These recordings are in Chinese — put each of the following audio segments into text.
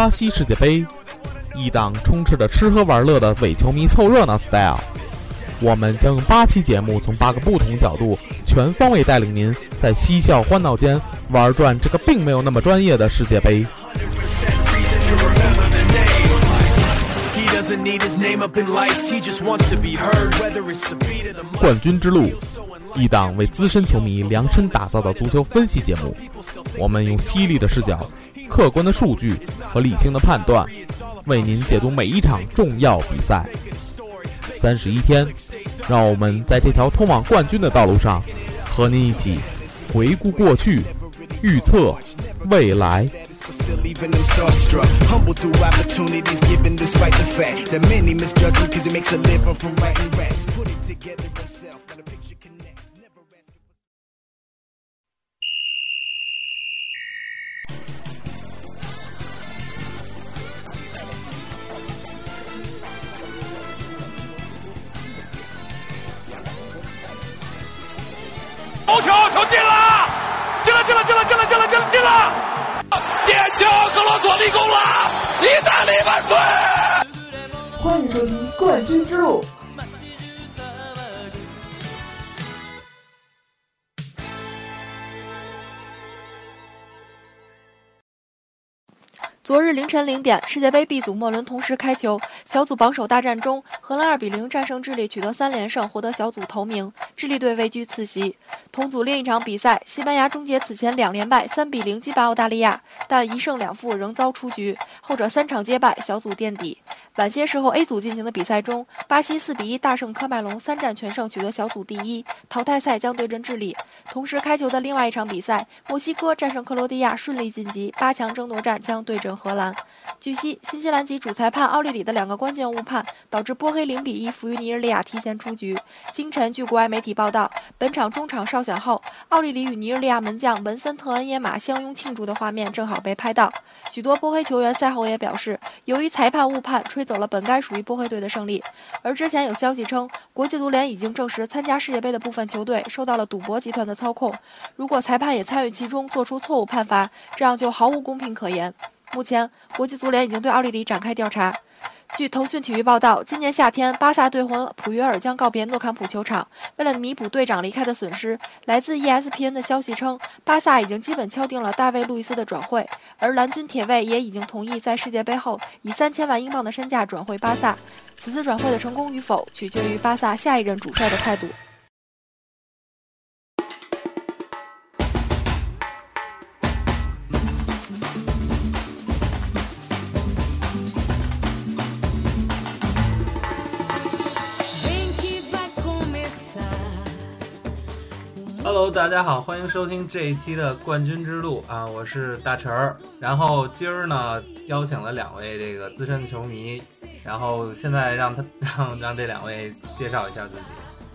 巴西世界杯一档充斥着吃喝玩乐的伪球迷凑热闹 style 我们将用八期节目从八个不同角度全方位带领您在嬉笑欢闹间玩转这个并没有那么专业的世界杯。冠军之路一档为资深球迷量身打造的足球分析节目。我们用犀利的视角客观的数据和理性的判断，为您解读每一场重要比赛。三十一天，让我们在这条通往冠军的道路上，和您一起回顾过去，预测未来。头球球进了，进了进了进了进了进了进了进了！点球，格罗索立功了，意大利万岁！欢迎收听《冠军之路》。昨日凌晨零点，世界杯 B 组末轮同时开球，小组榜首大战中，荷兰二比零战胜智利，取得三连胜，获得小组头名。智利队位居次席。同组另一场比赛，西班牙终结此前两连败，三比零击败澳大利亚，但一胜两负仍遭出局，后者三场皆败，小组垫底。晚些时候，A 组进行的比赛中，巴西四比一大胜科麦隆，三战全胜，取得小组第一。淘汰赛将对阵智利。同时开球的另外一场比赛，墨西哥战胜克罗地亚，顺利晋级。八强争夺战将对阵荷兰。据悉，新西兰籍主裁判奥利里的两个关键误判，导致波黑零比一负于尼日利亚，提前出局。清晨，据国外媒体报道，本场中场哨响后，奥利里与尼日利亚门将文森特恩耶马相拥庆祝的画面正好被拍到。许多波黑球员赛后也表示，由于裁判误判，吹走了本该属于波黑队的胜利。而之前有消息称，国际足联已经证实，参加世界杯的部分球队受到了赌博集团的操控。如果裁判也参与其中，做出错误判罚，这样就毫无公平可言。目前，国际足联已经对奥利里展开调查。据腾讯体育报道，今年夏天，巴萨队魂普约尔将告别诺坎普球场。为了弥补队长离开的损失，来自 ESPN 的消息称，巴萨已经基本敲定了大卫·路易斯的转会，而蓝军铁卫也已经同意在世界杯后以三千万英镑的身价转会巴萨。此次转会的成功与否，取决于巴萨下一任主帅的态度。Hello，大家好，欢迎收听这一期的冠军之路啊，我是大陈儿。然后今儿呢，邀请了两位这个资深球迷，然后现在让他 让让这两位介绍一下自己。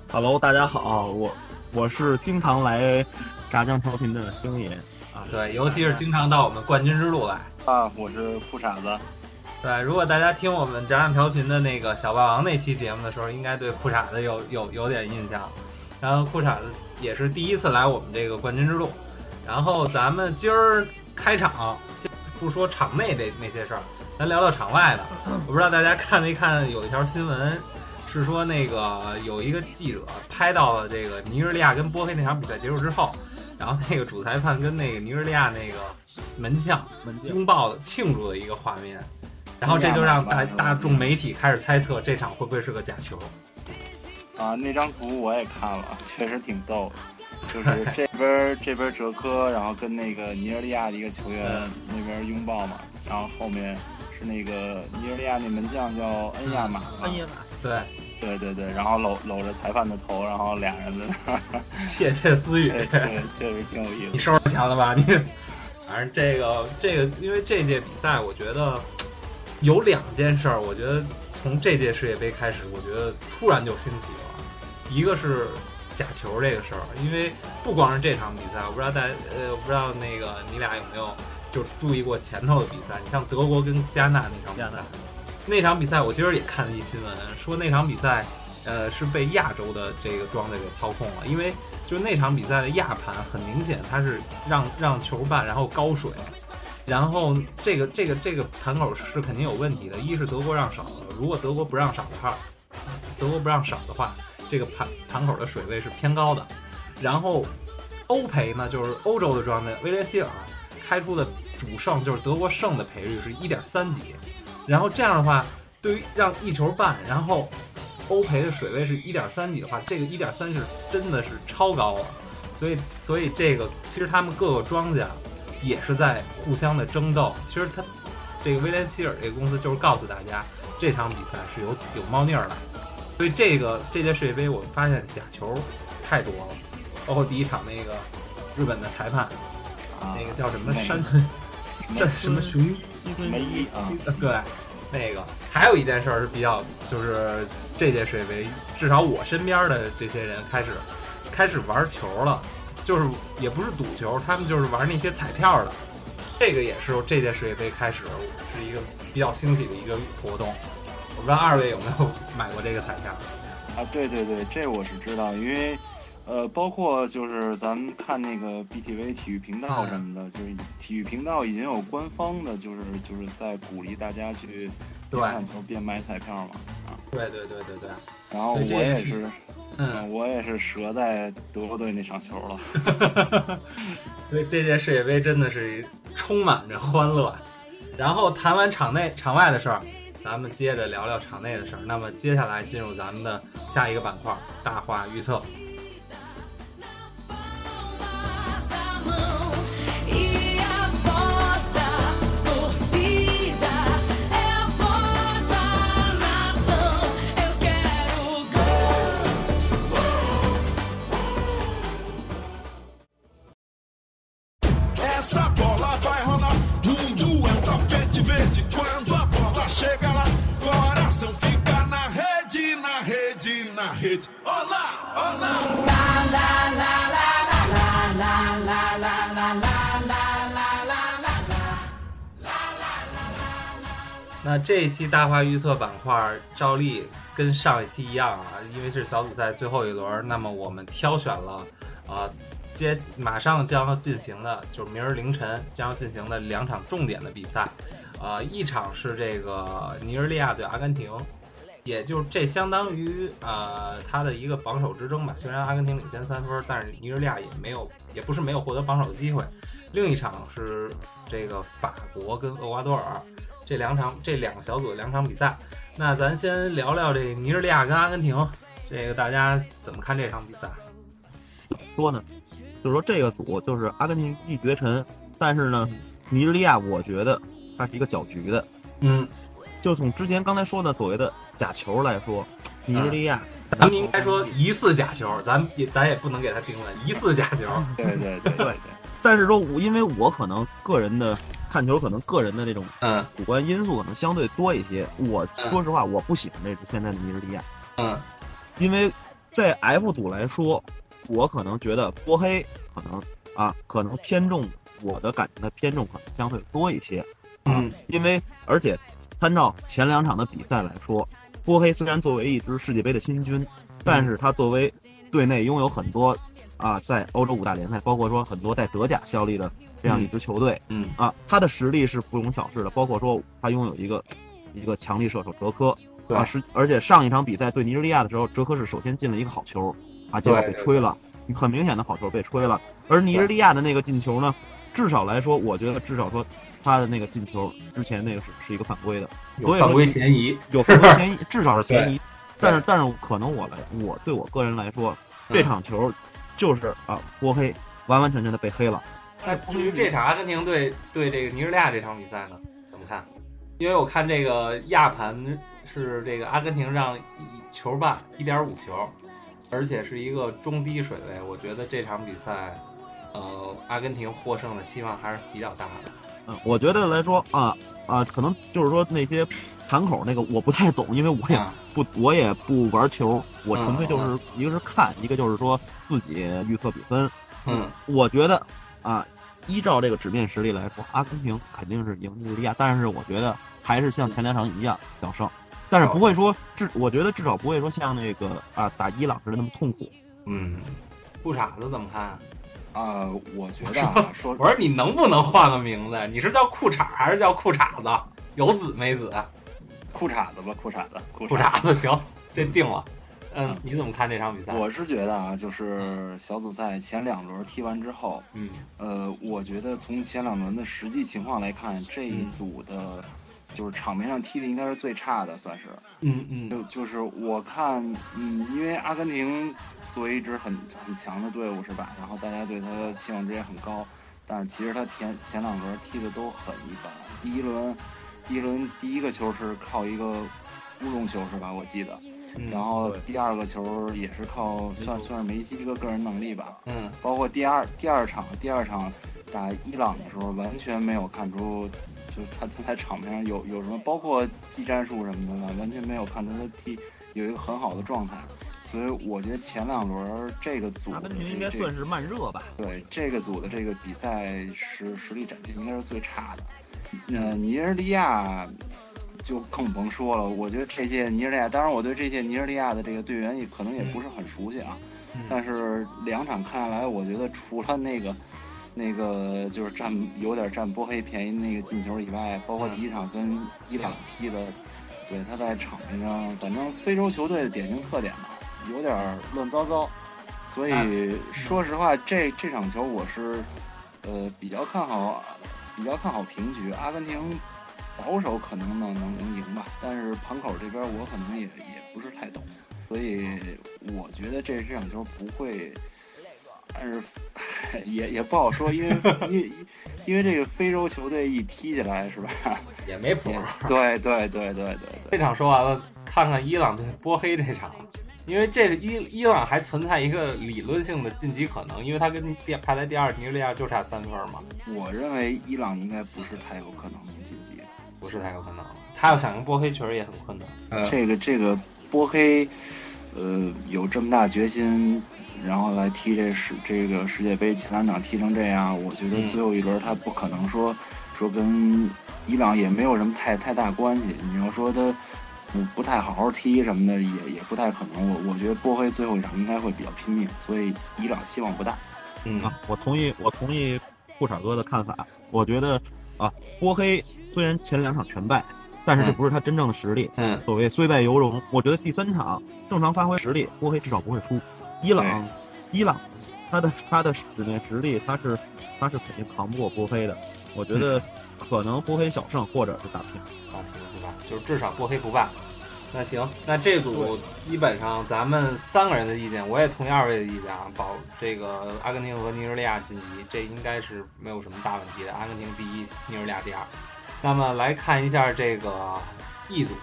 Hello，大家好，我我是经常来炸酱调频的星爷啊，对，尤其是经常到我们冠军之路来。啊，我是裤衩子，对，如果大家听我们炸酱调频的那个小霸王那期节目的时候，应该对裤衩子有有有点印象。然后裤衩子也是第一次来我们这个冠军之路。然后咱们今儿开场，先不说场内的那些事儿，咱聊聊场外的。我不知道大家看没看，有一条新闻是说那个有一个记者拍到了这个尼日利亚跟波黑那场比赛结束之后，然后那个主裁判跟那个尼日利亚那个门将拥抱的庆祝的一个画面，然后这就让大大众媒体开始猜测这场会不会是个假球。啊，那张图我也看了，确实挺逗的。就是这边这边哲科，然后跟那个尼日利亚的一个球员那边拥抱嘛，然后后面是那个尼日利亚那门将叫恩亚马嘛，恩耶马，对，对对对，然后搂搂着裁判的头，然后俩人在那儿窃窃私语。确实挺有意思。你收拾钱了吧你？反正这个这个，因为这届比赛，我觉得有两件事儿，我觉得从这届世界杯开始，我觉得突然就兴起了。一个是假球这个事儿，因为不光是这场比赛，我不知道大家呃，我不知道那个你俩有没有就注意过前头的比赛？你像德国跟加纳那场比赛，那场比赛我今儿也看了一新闻，说那场比赛呃是被亚洲的这个庄家给操控了，因为就那场比赛的亚盘很明显，它是让让球办然后高水，然后这个这个这个盘口是肯定有问题的。一是德国让少了，如果德国不让少的话，德国不让少的话，这个盘盘口的水位是偏高的。然后欧赔呢，就是欧洲的庄家威廉希尔开出的主胜就是德国胜的赔率是一点三几，然后这样的话，对于让一球半，然后欧赔的水位是一点三几的话，这个一点三是真的是超高了。所以，所以这个其实他们各个庄家也是在互相的争斗。其实他这个威廉希尔这个公司就是告诉大家，这场比赛是有有猫腻儿的。所以这个这届世界杯，我们发现假球太多了，包括第一场那个日本的裁判，啊那个叫什么山村山什么雄一梅一啊，对，那个还有一件事儿是比较，就是这届世界杯，至少我身边的这些人开始开始玩球了，就是也不是赌球，他们就是玩那些彩票的。这个也是这届世界杯开始是一个比较兴起的一个活动。我不知道二位有没有买过这个彩票？啊，对对对，这我是知道，因为呃，包括就是咱们看那个 BTV 体育频道什么的，就是体育频道已经有官方的，就是就是在鼓励大家去看球边买彩票嘛。啊，对对对对对，然后我也是，嗯，我也是折在德国队那场球了。所以这届世界杯真的是充满着欢乐。然后谈完场内场外的事儿，咱们接着聊聊场内的事儿。那么接下来进入咱们的下一个板块——大话预测。那这一期大话预测板块，照例跟上一期一样啊，因为是小组赛最后一轮，那么我们挑选了啊，接马上将要进行的，就是明儿凌晨将要进行的两场重点的比赛，呃，一场是这个尼日利亚对阿根廷，也就是这相当于呃他的一个榜首之争吧。虽然阿根廷领先三分，但是尼日利亚也没有，也不是没有获得榜首的机会。另一场是这个法国跟厄瓜多尔。这两场这两个小组的两场比赛，那咱先聊聊这尼日利亚跟阿根廷，这个大家怎么看这场比赛？怎么说呢？就是说这个组就是阿根廷一绝尘，但是呢，尼日利亚我觉得它是一个搅局的。嗯，就从之前刚才说的所谓的假球来说，尼日利亚，咱们应该说疑似假球，咱也咱也不能给他定论疑似假球。对对对对对。但是说我因为我可能个人的看球，可能个人的那种嗯主观因素可能相对多一些。我嗯说实话，我不喜欢这支现在的尼日利亚，嗯因为在 F 组来说，我可能觉得波黑可能啊，可能偏重我的感情的偏重可能相对多一些。啊嗯，因为而且参照前两场的比赛来说，波黑虽然作为一支世界杯的新军，但是他作为队内拥有很多啊，在欧洲五大联赛，包括说很多在德甲效力的这样一支球队，嗯。啊，他的实力是不容小视的，包括说他拥有一个一个强力射手哲科，对啊，是而且上一场比赛对尼日利亚的时候，哲科是首先进了一个好球，啊，结果被对吹了，很明显的好球被吹了，而尼日利亚的那个进球呢，至少来说，我觉得至少说他的那个进球之前那个是是一个犯规的，有犯规嫌疑，有犯规嫌疑，至少是 嫌疑。但是但是可能我来我对我个人来说，这场球就是啊波黑完完全全的被黑了。那至于这场阿根廷队对这个尼日利亚这场比赛呢，怎么看？因为我看这个亚盘是这个阿根廷让一球半一点五球，而且是一个中低水位。我觉得这场比赛，呃，阿根廷获胜的希望还是比较大的。嗯，我觉得来说啊啊，可能就是说那些盘口那个我不太懂，因为我也啊不我也不玩球，我纯粹就嗯是一个是看，一个就是说自己预测比分。嗯，我觉得啊，依照这个纸面实力来说，阿根廷肯定是赢利亚，但是我觉得还是像前两场一样小胜，但是不会说至，我觉得至少不会说像那个啊打伊朗似的那么痛苦。嗯，裤衩子怎么看？啊、我觉得啊，说我说你能不能换个名字？你是叫裤衩还是叫裤衩子？有子没子？裤衩子吧，裤衩子，裤裤衩子行，这定了。嗯，你怎么看这场比赛？我是觉得啊，就是小组赛前两轮踢完之后，嗯呃，我觉得从前两轮的实际情况来看，这一组的，就是场面上踢的应该是最差的，算是。嗯嗯就就是我看，嗯，因为阿根廷作为一支很很强的队伍是吧？然后大家对他的期望值也很高，但是其实他前前两轮踢的都很一般。第一轮，第一轮第一个球是靠一个乌龙球是吧？我记得。嗯然后第二个球也是靠算算是梅西一个个人能力吧，嗯，包括第二第二场第二场打伊朗的时候，完全没有看出，就是他他在场面上有有什么，包括技战术什么的吧，完全没有看出他踢有一个很好的状态，所以我觉得前两轮这个组的阿根廷应该算是慢热吧？对这个组的这个比赛实实力展现应该是最差的。呃，尼日利亚就更甭说了，我觉得这届尼日利亚，当然我对这届尼日利亚的这个队员也可能也不是很熟悉啊，但是两场看下来，我觉得除了那个。那个就是占有点占波黑便宜那个进球以外，包括第一场跟伊朗踢的，对他在场面上，反正非洲球队的典型特点吧，有点乱糟糟。所以说实话，这这场球我是呃比较看好，比较看好平局。阿根廷保守可能呢能能赢吧，但是盘口这边我可能也也不是太懂，所以我觉得这这场球不会。但是 也也不好说，因为因为因为这个非洲球队一踢起来是吧，也没谱。对对对对对对。这场说完了，看看伊朗对波黑这场，因为这个伊伊朗还存在一个理论性的晋级可能，因为他跟第排在第二尼日利亚就差三分嘛。我认为伊朗应该不是太有可能能晋级，不是太有可能。他要想赢波黑，确实也很困难。这个这个波黑，呃，有这么大决心。然后来踢这世这个世界杯前两场踢成这样，我觉得最后一轮他不可能说说跟伊朗也没有什么太太大关系。你要说他不不太好好踢什么的，也也不太可能。我我觉得波黑最后一场应该会比较拼命，所以伊朗希望不大。嗯啊，我同意我同意裤衩哥的看法。我觉得啊，波黑虽然前两场全败，但是这不是他真正的实力。嗯，所谓虽败犹荣，我觉得第三场正常发挥实力，波黑至少不会输。伊朗，伊朗，他的他的纸面实力，他是他是肯定扛不过波黑的。我觉得可能波黑小胜或者是打平，打平是吧？就是至少不黑不败。那行，那这组基本上咱们三个人的意见，我也同意二位的意见啊，保这个阿根廷和尼日利亚晋级，这应该是没有什么大问题的。阿根廷第一，尼日利亚第二。那么来看一下这个 E 组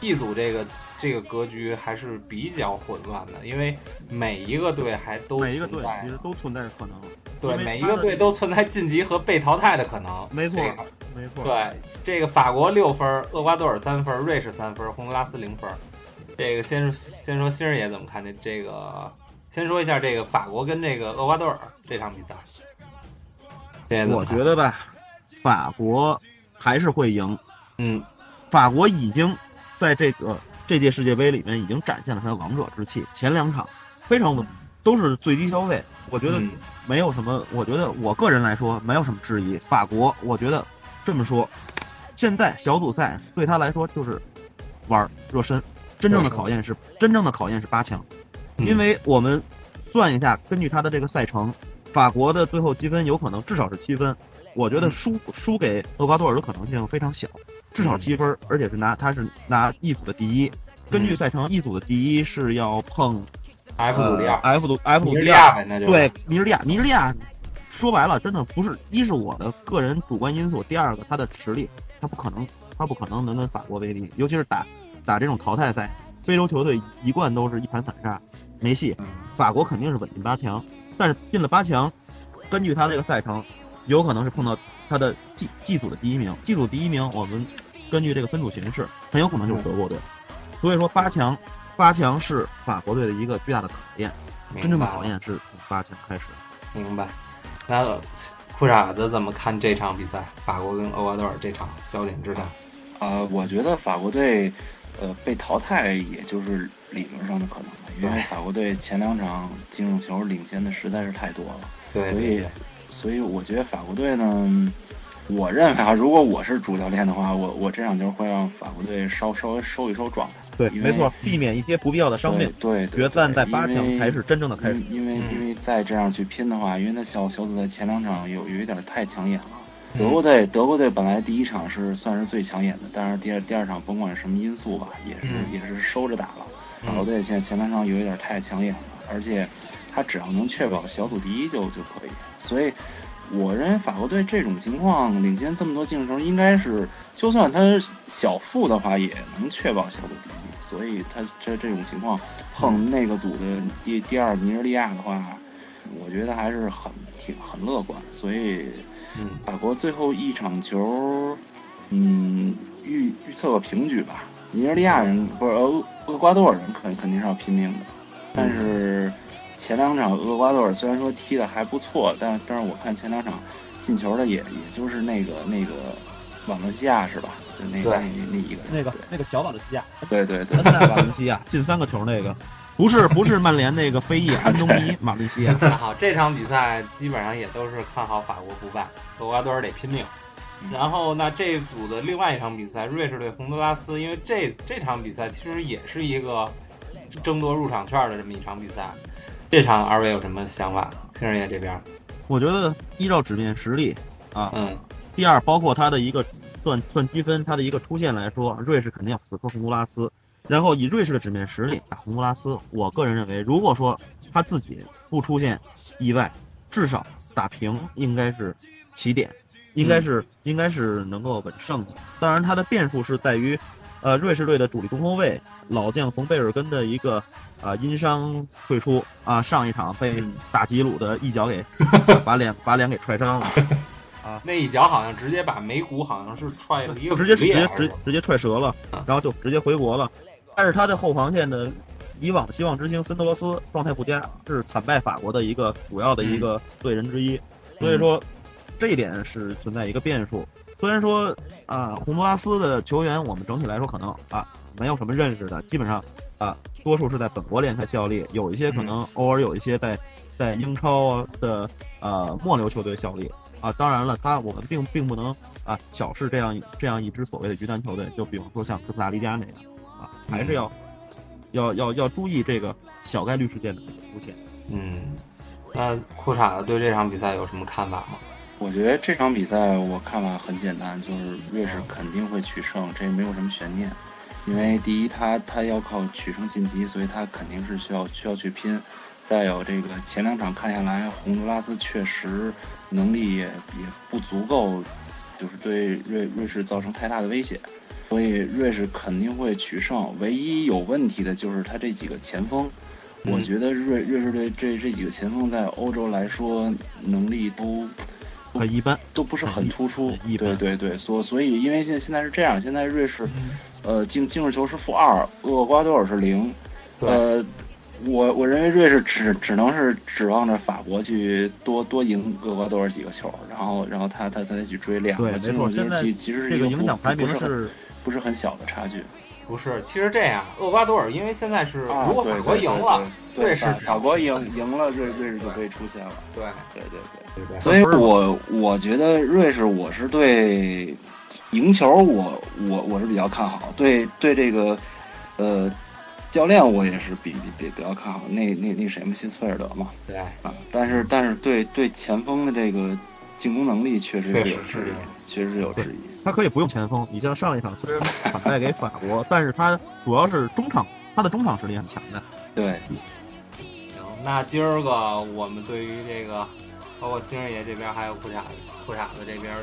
，E 组这个。这个格局还是比较混乱的，因为每一个队还都每一个队其实都存在着可能。对，每一个队都存在晋级和被淘汰的可能。没错，这个、没错。对，这个法国六分，厄瓜多尔三分，瑞士三分，洪都拉斯零分。这个先先说星儿爷怎么看这这个？先说一下这个法国跟这个厄瓜多尔这场比赛。我觉得吧，法国还是会赢。嗯，法国已经在这个。这届世界杯里面已经展现了他的王者之气，前两场非常稳，都是最低消费，我觉得没有什么，我觉得我个人来说没有什么质疑。法国，我觉得这么说，现在小组赛对他来说就是玩热身，真正的考验是真正的考验是八强，因为我们算一下，根据他的这个赛程，法国的最后积分有可能至少是七分，我觉得输输给厄瓜多尔的可能性非常小。至少七分，而且是拿他是拿 E 组的第一。根据赛程，E 组的第一是要碰 F 组第二，F 组 F 组第二，对尼日利亚，尼日利亚说白了，真的不是一是我的个人主观因素，第二个他的实力，他不可能他不可能能跟法国为敌，尤其是打打这种淘汰赛，非洲球队一贯都是一盘散沙，没戏。法国肯定是稳进八强，但是进了八强，根据他这个赛程，有可能是碰到他的 G G 组的第一名。G 组第一名，我们根据这个分组形势，很有可能就是德国队。所以说八强，八强是法国队的一个巨大的考验，真正的考验是从八强开始。明白。那裤衩子怎么看这场比赛？法国跟厄瓜多尔这场焦点之战？啊、我觉得法国队，呃，被淘汰也就是理论上的可能了，因为法国队前两场进入球领先的实在是太多了，对所以，所以我觉得法国队呢，我认为啊，如果我是主教练的话，我我这场球会让法国队稍稍微收一收状态，对，没错，避免一些不必要的伤病。对对决战在八强才是真正的开始。因为因为再这样去拼的话，因为那小小组赛前两场有有一点太抢眼了。德国队，德国队本来第一场是算是最抢眼的，但是第二第二场甭管什么因素吧，也是、嗯也是收着打了。法国队现在前两场有一点太抢眼了，而且他只要能确保小组第一就就可以。所以我认为法国队这种情况领先这么多净胜球，应该是就算他小负的话，也能确保小组第一。所以他这这种情况碰那个组的第第二尼日利亚的话，我觉得还是很挺很乐观。所以嗯，法国最后一场球，嗯，预预测个平局吧。尼日利亚人不是厄厄瓜多尔人肯肯定是要拼命的，但是前两场厄瓜多尔虽然说踢的还不错，但但是我看前两场进球的也也就是那个那个瓦伦西亚是吧？就那那那一个那个那个小瓦伦西亚，对对对瓦伦西亚 进三个球那个，不是不是曼联那个非裔安东尼 马利西亚。那好，这场比赛基本上也都是看好法国不败，厄瓜多尔得拼命。然后，那这组的另外一场比赛，瑞士对洪都拉斯，因为这这场比赛其实也是一个争夺入场券的这么一场比赛。这场二位有什么想法？星儿爷这边，我觉得依照纸面实力啊，嗯，第二包括他的一个算算积分，他的一个出线来说，瑞士肯定要死磕洪都拉斯。然后以瑞士的纸面实力打洪都拉斯，我个人认为，如果说他自己不出现意外，至少打平应该是起点，应该是、应该是能够稳胜的。当然，他的变数是在于，呃，瑞士队的主力中后卫老将冯贝尔根的一个啊、因伤退出啊，上一场被大吉鲁的一脚给 把脸把脸给踹伤了。啊那一脚好像直接把眉骨好像是踹了一个直接直接直直接踹折了，然后就直接回国了。但是他的后防线的以往的希望之星森德罗斯状态不佳，是惨败法国的一个主要的一个罪人之一。所以说这一点是存在一个变数。虽然说啊，洪都拉斯的球员我们整体来说可能啊没有什么认识的，基本上啊多数是在本国联赛效力，有一些可能偶尔有一些在在英超的呃末流球队效力。啊，当然了，他我们并并不能啊小视这样这样一支所谓的鱼腩球队，就比方说像哥斯达黎加那样啊，还是要、要要要注意这个小概率事件的出现。嗯，那裤衩子对这场比赛有什么看法吗？我觉得这场比赛我看法很简单，就是瑞士肯定会取胜，这没有什么悬念。因为第一，他他要靠取胜晋级，所以他肯定是需要需要去拼。再有这个前两场看下来，洪都拉斯确实能力也也不足够，就是对瑞瑞士造成太大的威胁，所以瑞士肯定会取胜。唯一有问题的就是他这几个前锋，我觉得瑞瑞士队这这几个前锋在欧洲来说能力都很一般，都不是很突出很一。般对对对，所所以因为现现在是这样，现在瑞士，呃，净净胜球是负二，厄瓜多尔是零，呃，我我认为瑞士只只能是指望着法国去多多赢厄瓜多尔几个球，然后然后他他他再去追两个，对没错其实其其实是一个不响排名不是很是不是很小的差距。不是，其实这样，厄瓜多尔因为现在是，啊如果法国对对对赢了，对瑞士法法国赢赢了，瑞瑞士就可以出线了。对对对对。对对，所以我我觉得瑞士，我是对赢球我，我我是比较看好，对对这个呃教练我也是比比比比较看好。那那那谁嘛，希斯菲尔德嘛，对啊，但是但是对对前锋的这个进攻能力确实是有质疑，确实是有质疑。他可以不用前锋，你像上一场虽然惨败给法国，但是他主要是中场，他的中场实力很强的。对，行，那今儿个我们对于这个，包括星儿爷这边还有裤衩子裤衩子这边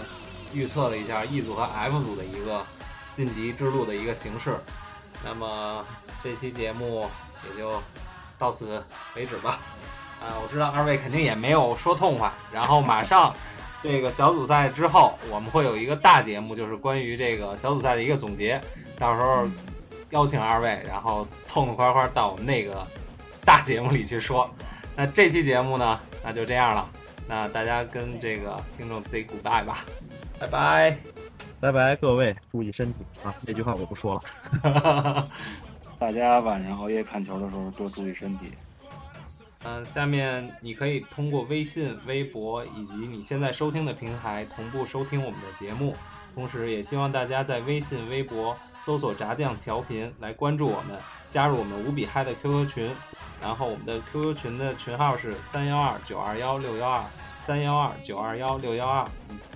预测了一下 E 组和 F 组的一个晋级之路的一个形式。那么这期节目也就到此为止吧。啊，我知道二位肯定也没有说痛快，然后马上这个小组赛之后，我们会有一个大节目，就是关于这个小组赛的一个总结，到时候邀请二位，然后痛痛快快到我们那个大节目里去说。那这期节目呢，那就这样了。那大家跟这个听众 say goodbye 吧，拜拜。拜拜，各位，注意身体啊！这句话我不说了。大家晚上熬夜看球的时候多注意身体。嗯，下面你可以通过微信、微博以及你现在收听的平台同步收听我们的节目，同时也希望大家在微信、微博搜索“炸酱调频”来关注我们，加入我们无比嗨的 QQ 群。然后我们的 QQ 群的群号是三幺二九二幺六幺二三幺二九二幺六幺二，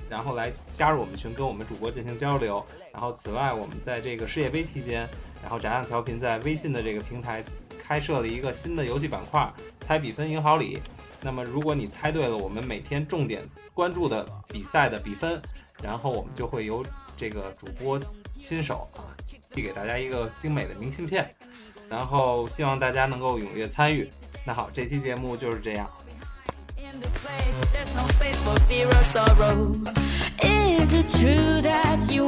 然后来加入我们群，跟我们主播进行交流。然后此外，我们在这个世界杯期间，然后炸酱调频在微信的这个平台开设了一个新的游戏板块——猜比分赢好礼。那么如果你猜对了我们每天重点关注的比赛的比分，然后我们就会由这个主播亲手啊寄给大家一个精美的明信片。然后希望大家能够踊跃参与。那好，这期节目就是这样。Is it true that you